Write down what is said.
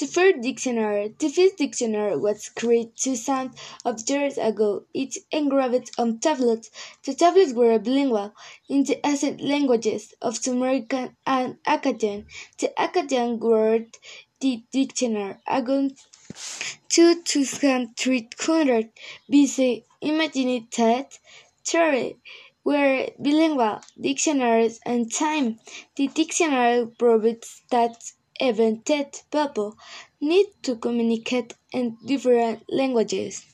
The first dictionary, the first dictionary was created two cents of years ago. It engraved on tablets. The tablets were bilingual in the ancient languages of Sumerian and Akkadian. The Akkadian word the dictionary to 2300 BC. Imagine that three were bilingual dictionaries and time. The dictionary proves that even dead people need to communicate in different languages.